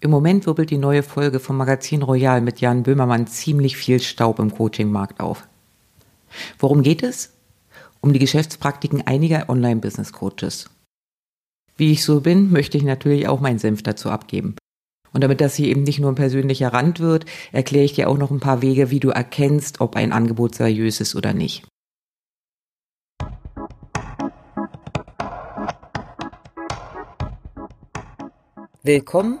Im Moment wirbelt die neue Folge vom Magazin Royal mit Jan Böhmermann ziemlich viel Staub im Coachingmarkt auf. Worum geht es? Um die Geschäftspraktiken einiger Online-Business-Coaches. Wie ich so bin, möchte ich natürlich auch meinen Senf dazu abgeben. Und damit das hier eben nicht nur ein persönlicher Rand wird, erkläre ich dir auch noch ein paar Wege, wie du erkennst, ob ein Angebot seriös ist oder nicht. Willkommen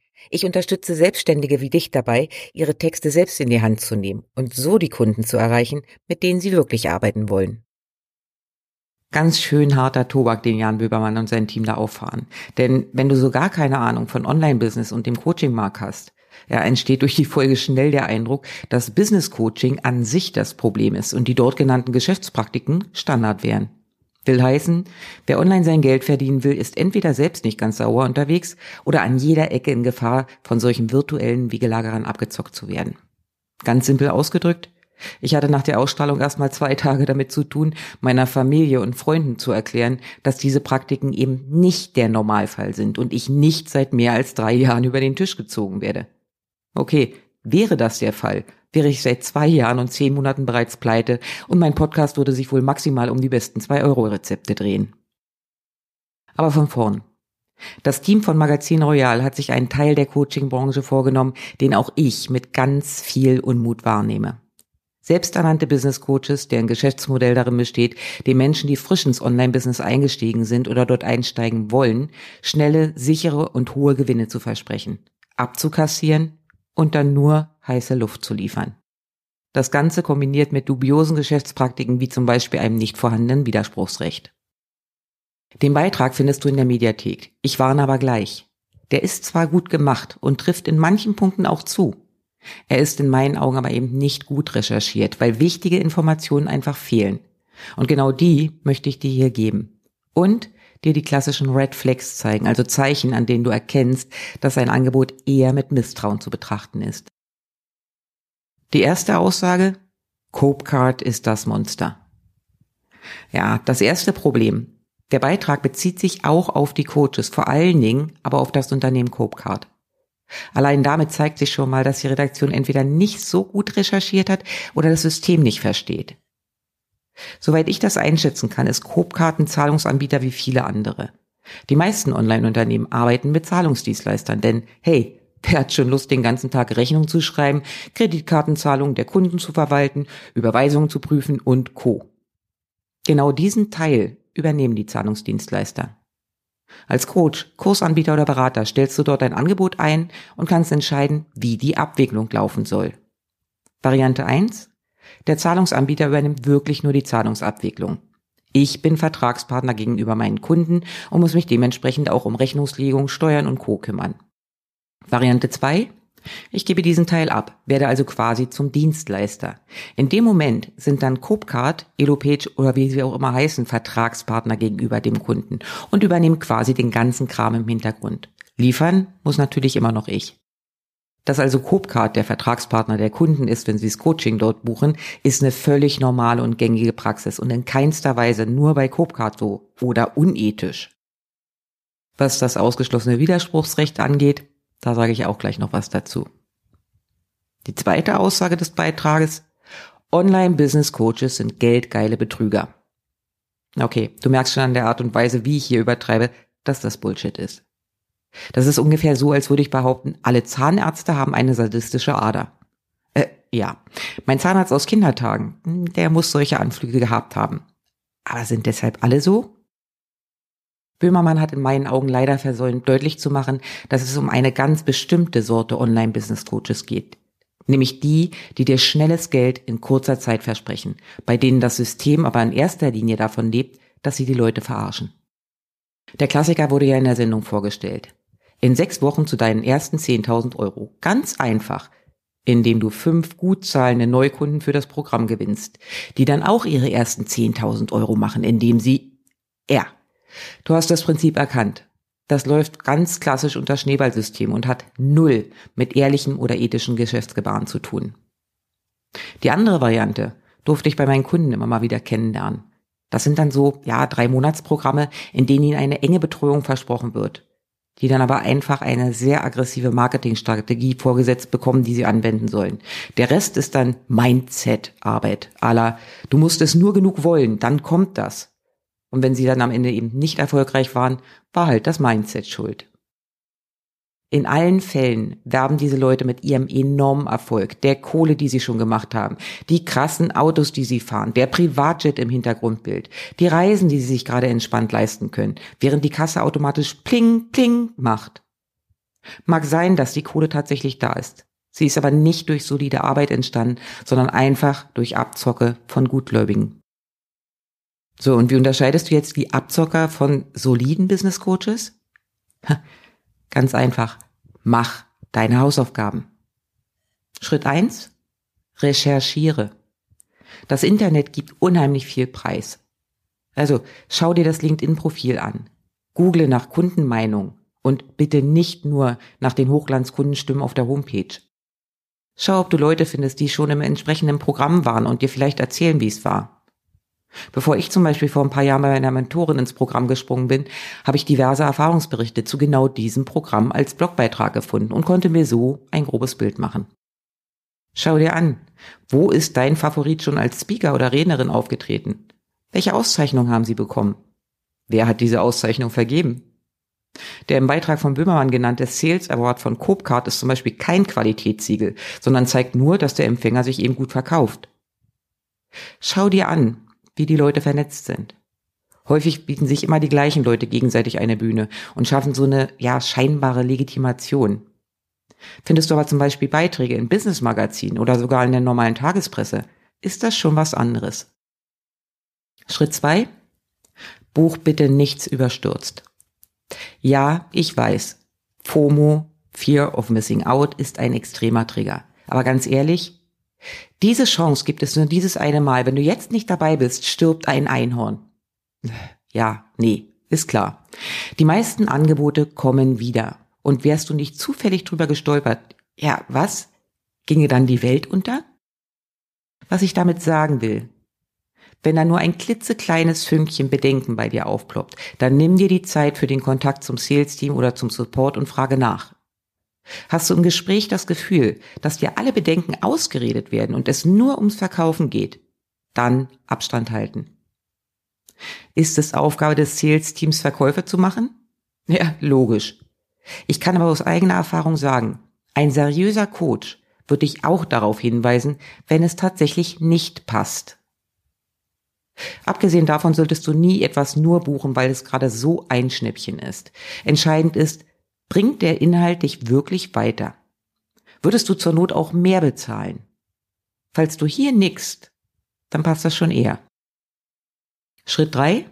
Ich unterstütze Selbstständige wie dich dabei, ihre Texte selbst in die Hand zu nehmen und so die Kunden zu erreichen, mit denen sie wirklich arbeiten wollen. Ganz schön harter Tobak, den Jan Böbermann und sein Team da auffahren. Denn wenn du so gar keine Ahnung von Online-Business und dem Coaching-Markt hast, ja, entsteht durch die Folge schnell der Eindruck, dass Business Coaching an sich das Problem ist und die dort genannten Geschäftspraktiken Standard wären. Will heißen, wer online sein Geld verdienen will, ist entweder selbst nicht ganz sauer unterwegs oder an jeder Ecke in Gefahr, von solchen virtuellen Wiegelagerern abgezockt zu werden. Ganz simpel ausgedrückt, ich hatte nach der Ausstrahlung erstmal zwei Tage damit zu tun, meiner Familie und Freunden zu erklären, dass diese Praktiken eben nicht der Normalfall sind und ich nicht seit mehr als drei Jahren über den Tisch gezogen werde. Okay, wäre das der Fall, wäre ich seit zwei Jahren und zehn Monaten bereits pleite und mein Podcast würde sich wohl maximal um die besten zwei Euro Rezepte drehen. Aber von vorn. Das Team von Magazin Royal hat sich einen Teil der Coaching-Branche vorgenommen, den auch ich mit ganz viel Unmut wahrnehme. Selbsternannte Business Coaches, deren Geschäftsmodell darin besteht, den Menschen, die frisch ins Online-Business eingestiegen sind oder dort einsteigen wollen, schnelle, sichere und hohe Gewinne zu versprechen, abzukassieren und dann nur heiße Luft zu liefern. Das Ganze kombiniert mit dubiosen Geschäftspraktiken wie zum Beispiel einem nicht vorhandenen Widerspruchsrecht. Den Beitrag findest du in der Mediathek. Ich warne aber gleich. Der ist zwar gut gemacht und trifft in manchen Punkten auch zu. Er ist in meinen Augen aber eben nicht gut recherchiert, weil wichtige Informationen einfach fehlen. Und genau die möchte ich dir hier geben. Und dir die klassischen Red Flags zeigen, also Zeichen, an denen du erkennst, dass ein Angebot eher mit Misstrauen zu betrachten ist. Die erste Aussage, Copecard ist das Monster. Ja, das erste Problem. Der Beitrag bezieht sich auch auf die Coaches, vor allen Dingen aber auf das Unternehmen Copecard. Allein damit zeigt sich schon mal, dass die Redaktion entweder nicht so gut recherchiert hat oder das System nicht versteht. Soweit ich das einschätzen kann, ist Copecard ein Zahlungsanbieter wie viele andere. Die meisten Online-Unternehmen arbeiten mit Zahlungsdienstleistern, denn hey, Wer hat schon Lust, den ganzen Tag Rechnungen zu schreiben, Kreditkartenzahlungen der Kunden zu verwalten, Überweisungen zu prüfen und Co. Genau diesen Teil übernehmen die Zahlungsdienstleister. Als Coach, Kursanbieter oder Berater stellst du dort ein Angebot ein und kannst entscheiden, wie die Abwicklung laufen soll. Variante 1. Der Zahlungsanbieter übernimmt wirklich nur die Zahlungsabwicklung. Ich bin Vertragspartner gegenüber meinen Kunden und muss mich dementsprechend auch um Rechnungslegung, Steuern und Co. kümmern. Variante 2. Ich gebe diesen Teil ab, werde also quasi zum Dienstleister. In dem Moment sind dann Copecard, Elopage oder wie sie auch immer heißen, Vertragspartner gegenüber dem Kunden und übernehmen quasi den ganzen Kram im Hintergrund. Liefern muss natürlich immer noch ich. Dass also Copecard der Vertragspartner der Kunden ist, wenn sie das Coaching dort buchen, ist eine völlig normale und gängige Praxis und in keinster Weise nur bei Copecard so oder unethisch. Was das ausgeschlossene Widerspruchsrecht angeht, da sage ich auch gleich noch was dazu. Die zweite Aussage des Beitrages, Online-Business-Coaches sind geldgeile Betrüger. Okay, du merkst schon an der Art und Weise, wie ich hier übertreibe, dass das Bullshit ist. Das ist ungefähr so, als würde ich behaupten, alle Zahnärzte haben eine sadistische Ader. Äh, ja. Mein Zahnarzt aus Kindertagen, hm, der muss solche Anflüge gehabt haben. Aber sind deshalb alle so? Böhmermann hat in meinen Augen leider versäumt, deutlich zu machen, dass es um eine ganz bestimmte Sorte Online-Business-Coaches geht. Nämlich die, die dir schnelles Geld in kurzer Zeit versprechen, bei denen das System aber in erster Linie davon lebt, dass sie die Leute verarschen. Der Klassiker wurde ja in der Sendung vorgestellt. In sechs Wochen zu deinen ersten 10.000 Euro. Ganz einfach indem du fünf gut zahlende Neukunden für das Programm gewinnst, die dann auch ihre ersten 10.000 Euro machen, indem sie, ja, du hast das Prinzip erkannt. Das läuft ganz klassisch unter Schneeballsystem und hat null mit ehrlichem oder ethischem Geschäftsgebaren zu tun. Die andere Variante durfte ich bei meinen Kunden immer mal wieder kennenlernen. Das sind dann so, ja, drei Monatsprogramme, in denen ihnen eine enge Betreuung versprochen wird die dann aber einfach eine sehr aggressive Marketingstrategie vorgesetzt bekommen, die sie anwenden sollen. Der Rest ist dann Mindset-Arbeit. Ala, du musst es nur genug wollen, dann kommt das. Und wenn sie dann am Ende eben nicht erfolgreich waren, war halt das Mindset schuld. In allen Fällen werben diese Leute mit ihrem enormen Erfolg, der Kohle, die sie schon gemacht haben, die krassen Autos, die sie fahren, der Privatjet im Hintergrundbild, die Reisen, die sie sich gerade entspannt leisten können, während die Kasse automatisch pling, pling macht. Mag sein, dass die Kohle tatsächlich da ist. Sie ist aber nicht durch solide Arbeit entstanden, sondern einfach durch Abzocke von Gutgläubigen. So, und wie unterscheidest du jetzt die Abzocker von soliden Business Coaches? Ganz einfach. Mach deine Hausaufgaben. Schritt eins: Recherchiere. Das Internet gibt unheimlich viel Preis. Also schau dir das LinkedIn-Profil an. Google nach Kundenmeinung und bitte nicht nur nach den Hochglanzkundenstimmen auf der Homepage. Schau, ob du Leute findest, die schon im entsprechenden Programm waren und dir vielleicht erzählen, wie es war. Bevor ich zum Beispiel vor ein paar Jahren bei meiner Mentorin ins Programm gesprungen bin, habe ich diverse Erfahrungsberichte zu genau diesem Programm als Blogbeitrag gefunden und konnte mir so ein grobes Bild machen. Schau dir an, wo ist dein Favorit schon als Speaker oder Rednerin aufgetreten? Welche Auszeichnung haben sie bekommen? Wer hat diese Auszeichnung vergeben? Der im Beitrag von Böhmermann genannte Sales Award von Copcard ist zum Beispiel kein Qualitätssiegel, sondern zeigt nur, dass der Empfänger sich eben gut verkauft. Schau dir an, wie die Leute vernetzt sind. Häufig bieten sich immer die gleichen Leute gegenseitig eine Bühne und schaffen so eine, ja, scheinbare Legitimation. Findest du aber zum Beispiel Beiträge in Businessmagazinen oder sogar in der normalen Tagespresse, ist das schon was anderes. Schritt zwei: Buch bitte nichts überstürzt. Ja, ich weiß. FOMO, Fear of Missing Out, ist ein extremer Trigger. Aber ganz ehrlich, diese Chance gibt es nur dieses eine Mal. Wenn du jetzt nicht dabei bist, stirbt ein Einhorn. Ja, nee, ist klar. Die meisten Angebote kommen wieder. Und wärst du nicht zufällig drüber gestolpert, ja, was? Ginge dann die Welt unter? Was ich damit sagen will, wenn da nur ein klitzekleines Fünkchen Bedenken bei dir aufploppt, dann nimm dir die Zeit für den Kontakt zum Sales-Team oder zum Support und frage nach. Hast du im Gespräch das Gefühl, dass dir alle Bedenken ausgeredet werden und es nur ums Verkaufen geht? Dann Abstand halten. Ist es Aufgabe des Sales-Teams, Verkäufe zu machen? Ja, logisch. Ich kann aber aus eigener Erfahrung sagen, ein seriöser Coach wird dich auch darauf hinweisen, wenn es tatsächlich nicht passt. Abgesehen davon solltest du nie etwas nur buchen, weil es gerade so ein Schnäppchen ist. Entscheidend ist, Bringt der Inhalt dich wirklich weiter? Würdest du zur Not auch mehr bezahlen? Falls du hier nickst, dann passt das schon eher. Schritt drei: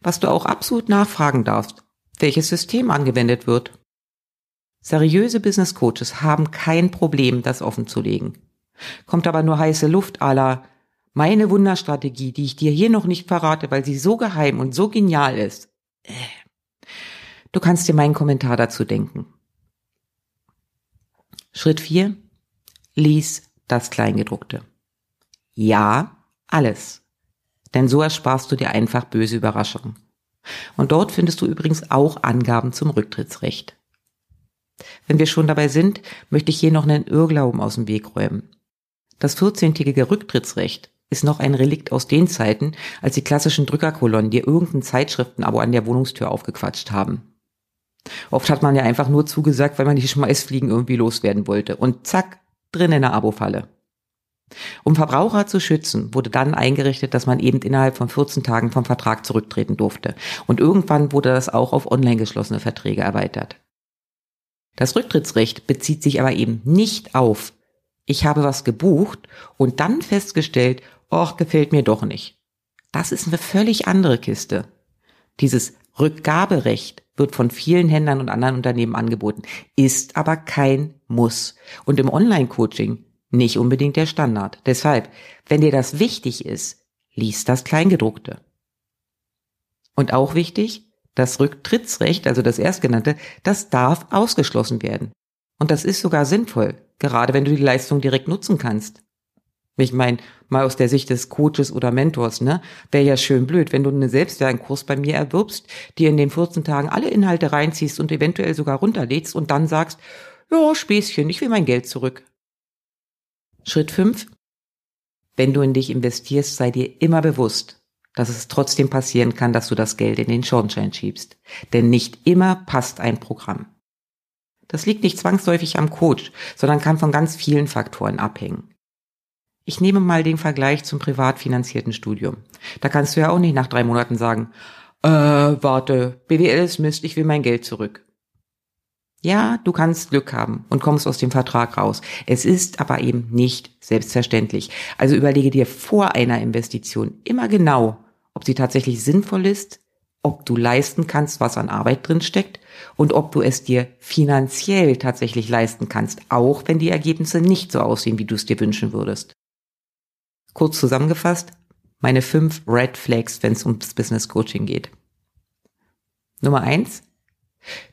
Was du auch absolut nachfragen darfst, welches System angewendet wird. Seriöse Business Coaches haben kein Problem, das offenzulegen. Kommt aber nur heiße Luft aller meine Wunderstrategie, die ich dir hier noch nicht verrate, weil sie so geheim und so genial ist. Äh. Du kannst dir meinen Kommentar dazu denken. Schritt 4. Lies das Kleingedruckte. Ja, alles. Denn so ersparst du dir einfach böse Überraschungen. Und dort findest du übrigens auch Angaben zum Rücktrittsrecht. Wenn wir schon dabei sind, möchte ich hier noch einen Irrglauben aus dem Weg räumen. Das 14-tägige Rücktrittsrecht ist noch ein Relikt aus den Zeiten, als die klassischen Drückerkolonnen dir irgendein Zeitschriftenabo an der Wohnungstür aufgequatscht haben. Oft hat man ja einfach nur zugesagt, weil man die Schmeißfliegen irgendwie loswerden wollte. Und zack, drin in der Abo-Falle. Um Verbraucher zu schützen, wurde dann eingerichtet, dass man eben innerhalb von 14 Tagen vom Vertrag zurücktreten durfte. Und irgendwann wurde das auch auf online geschlossene Verträge erweitert. Das Rücktrittsrecht bezieht sich aber eben nicht auf, ich habe was gebucht und dann festgestellt, och, gefällt mir doch nicht. Das ist eine völlig andere Kiste. Dieses Rückgaberecht wird von vielen Händlern und anderen Unternehmen angeboten, ist aber kein Muss. Und im Online-Coaching nicht unbedingt der Standard. Deshalb, wenn dir das wichtig ist, lies das Kleingedruckte. Und auch wichtig, das Rücktrittsrecht, also das erstgenannte, das darf ausgeschlossen werden. Und das ist sogar sinnvoll, gerade wenn du die Leistung direkt nutzen kannst. Ich meine, mal aus der Sicht des Coaches oder Mentors, ne? Wäre ja schön blöd, wenn du einen Selbstlernkurs bei mir erwirbst, dir in den 14 Tagen alle Inhalte reinziehst und eventuell sogar runterlädst und dann sagst, ja, Späßchen, ich will mein Geld zurück. Schritt 5. Wenn du in dich investierst, sei dir immer bewusst, dass es trotzdem passieren kann, dass du das Geld in den Schornstein schiebst. Denn nicht immer passt ein Programm. Das liegt nicht zwangsläufig am Coach, sondern kann von ganz vielen Faktoren abhängen. Ich nehme mal den Vergleich zum privat finanzierten Studium. Da kannst du ja auch nicht nach drei Monaten sagen, äh, warte, BWL ist Mist, ich will mein Geld zurück. Ja, du kannst Glück haben und kommst aus dem Vertrag raus. Es ist aber eben nicht selbstverständlich. Also überlege dir vor einer Investition immer genau, ob sie tatsächlich sinnvoll ist, ob du leisten kannst, was an Arbeit drin steckt und ob du es dir finanziell tatsächlich leisten kannst, auch wenn die Ergebnisse nicht so aussehen, wie du es dir wünschen würdest. Kurz zusammengefasst, meine fünf Red Flags, wenn es ums Business Coaching geht. Nummer eins.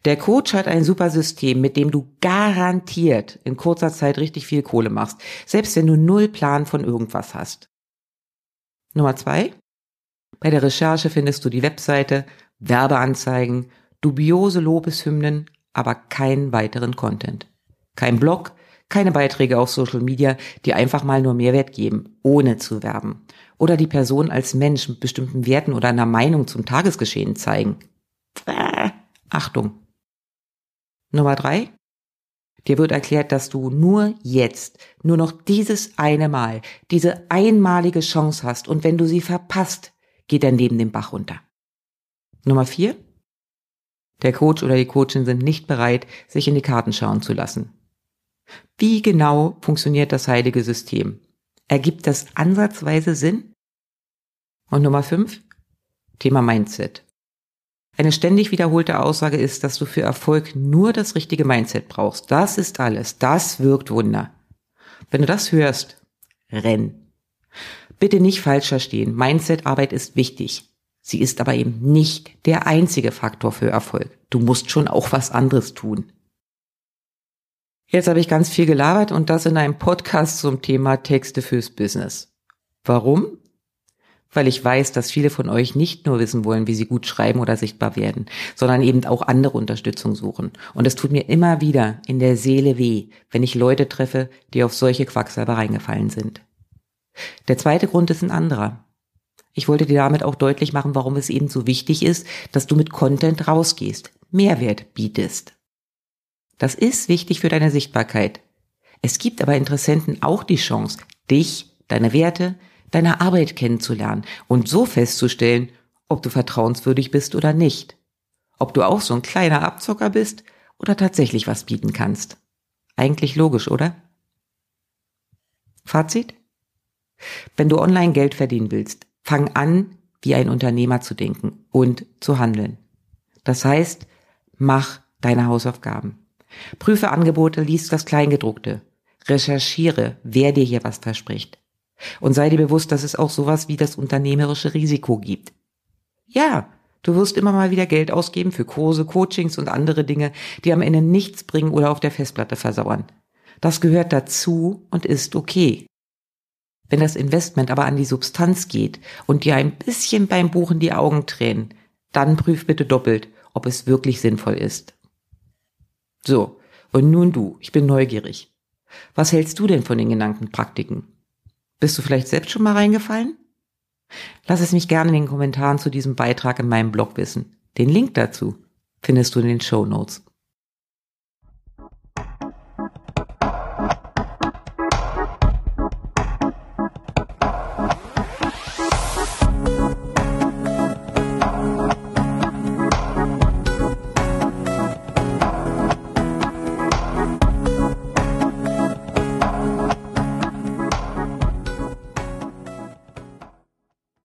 Der Coach hat ein super System, mit dem du garantiert in kurzer Zeit richtig viel Kohle machst, selbst wenn du null Plan von irgendwas hast. Nummer zwei. Bei der Recherche findest du die Webseite, Werbeanzeigen, dubiose Lobeshymnen, aber keinen weiteren Content. Kein Blog, keine Beiträge auf Social Media, die einfach mal nur Mehrwert geben, ohne zu werben. Oder die Person als Mensch mit bestimmten Werten oder einer Meinung zum Tagesgeschehen zeigen. Äh, Achtung. Nummer drei. Dir wird erklärt, dass du nur jetzt, nur noch dieses eine Mal, diese einmalige Chance hast und wenn du sie verpasst, geht dein Leben den Bach runter. Nummer vier. Der Coach oder die Coachin sind nicht bereit, sich in die Karten schauen zu lassen. Wie genau funktioniert das heilige System? Ergibt das ansatzweise Sinn? Und Nummer fünf, Thema Mindset. Eine ständig wiederholte Aussage ist, dass du für Erfolg nur das richtige Mindset brauchst. Das ist alles. Das wirkt Wunder. Wenn du das hörst, renn. Bitte nicht falsch verstehen. Mindset-Arbeit ist wichtig. Sie ist aber eben nicht der einzige Faktor für Erfolg. Du musst schon auch was anderes tun. Jetzt habe ich ganz viel gelabert und das in einem Podcast zum Thema Texte fürs Business. Warum? Weil ich weiß, dass viele von euch nicht nur wissen wollen, wie sie gut schreiben oder sichtbar werden, sondern eben auch andere Unterstützung suchen. Und es tut mir immer wieder in der Seele weh, wenn ich Leute treffe, die auf solche Quacksalber reingefallen sind. Der zweite Grund ist ein anderer. Ich wollte dir damit auch deutlich machen, warum es eben so wichtig ist, dass du mit Content rausgehst, Mehrwert bietest. Das ist wichtig für deine Sichtbarkeit. Es gibt aber Interessenten auch die Chance, dich, deine Werte, deine Arbeit kennenzulernen und so festzustellen, ob du vertrauenswürdig bist oder nicht. Ob du auch so ein kleiner Abzocker bist oder tatsächlich was bieten kannst. Eigentlich logisch, oder? Fazit? Wenn du online Geld verdienen willst, fang an, wie ein Unternehmer zu denken und zu handeln. Das heißt, mach deine Hausaufgaben. Prüfe Angebote, lies das Kleingedruckte. Recherchiere, wer dir hier was verspricht. Und sei dir bewusst, dass es auch sowas wie das unternehmerische Risiko gibt. Ja, du wirst immer mal wieder Geld ausgeben für Kurse, Coachings und andere Dinge, die am Ende nichts bringen oder auf der Festplatte versauern. Das gehört dazu und ist okay. Wenn das Investment aber an die Substanz geht und dir ein bisschen beim Buchen die Augen tränen, dann prüf bitte doppelt, ob es wirklich sinnvoll ist. So, und nun du, ich bin neugierig. Was hältst du denn von den genannten Praktiken? Bist du vielleicht selbst schon mal reingefallen? Lass es mich gerne in den Kommentaren zu diesem Beitrag in meinem Blog wissen. Den Link dazu findest du in den Show Notes.